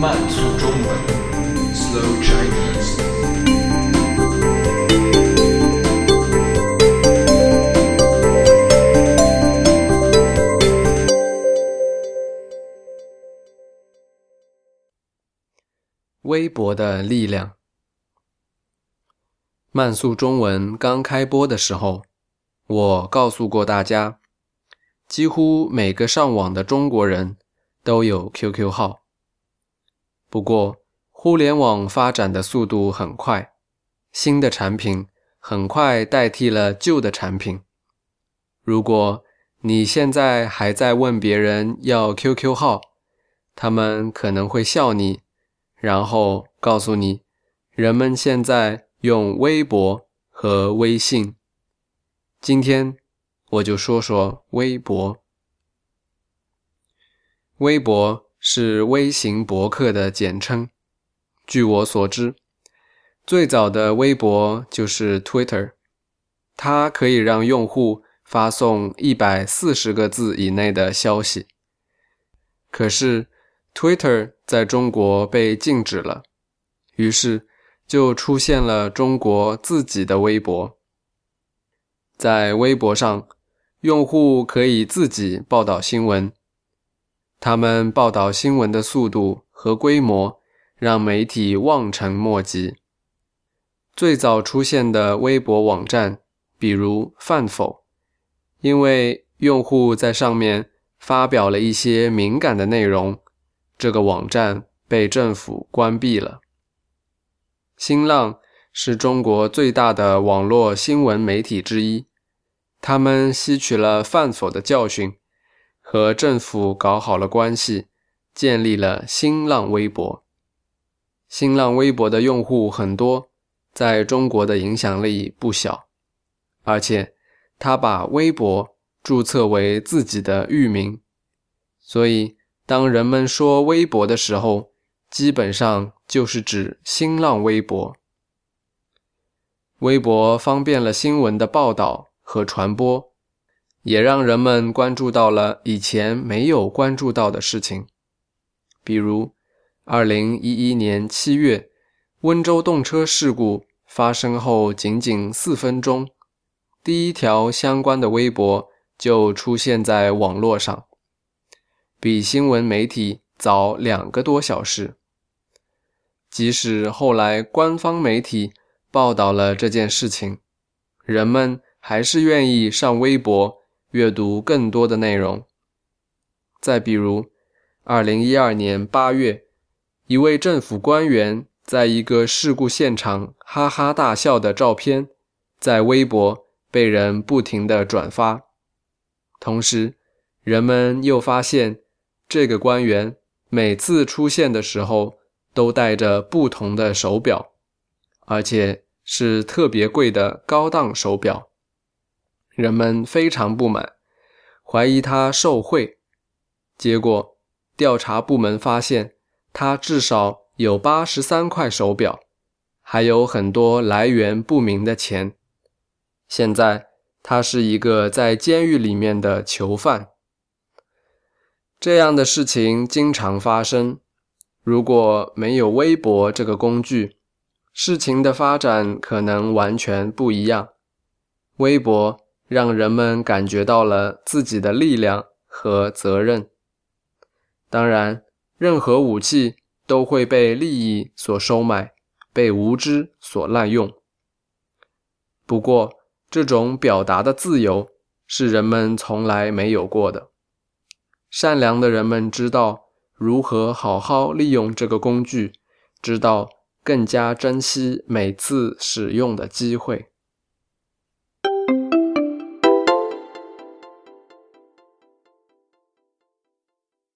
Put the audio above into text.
慢速中文，Slow Chinese。微博的力量。慢速中文刚开播的时候，我告诉过大家，几乎每个上网的中国人都有 QQ 号。不过，互联网发展的速度很快，新的产品很快代替了旧的产品。如果你现在还在问别人要 QQ 号，他们可能会笑你。然后告诉你，人们现在用微博和微信。今天我就说说微博。微博是微型博客的简称。据我所知，最早的微博就是 Twitter，它可以让用户发送一百四十个字以内的消息。可是。Twitter 在中国被禁止了，于是就出现了中国自己的微博。在微博上，用户可以自己报道新闻，他们报道新闻的速度和规模让媒体望尘莫及。最早出现的微博网站，比如饭否，因为用户在上面发表了一些敏感的内容。这个网站被政府关闭了。新浪是中国最大的网络新闻媒体之一，他们吸取了饭否的教训，和政府搞好了关系，建立了新浪微博。新浪微博的用户很多，在中国的影响力不小，而且他把微博注册为自己的域名，所以。当人们说微博的时候，基本上就是指新浪微博。微博方便了新闻的报道和传播，也让人们关注到了以前没有关注到的事情。比如，二零一一年七月，温州动车事故发生后仅仅四分钟，第一条相关的微博就出现在网络上。比新闻媒体早两个多小时。即使后来官方媒体报道了这件事情，人们还是愿意上微博阅读更多的内容。再比如，二零一二年八月，一位政府官员在一个事故现场哈哈大笑的照片，在微博被人不停的转发，同时，人们又发现。这个官员每次出现的时候都戴着不同的手表，而且是特别贵的高档手表。人们非常不满，怀疑他受贿。结果调查部门发现，他至少有八十三块手表，还有很多来源不明的钱。现在他是一个在监狱里面的囚犯。这样的事情经常发生。如果没有微博这个工具，事情的发展可能完全不一样。微博让人们感觉到了自己的力量和责任。当然，任何武器都会被利益所收买，被无知所滥用。不过，这种表达的自由是人们从来没有过的。善良的人们知道如何好好利用这个工具，知道更加珍惜每次使用的机会。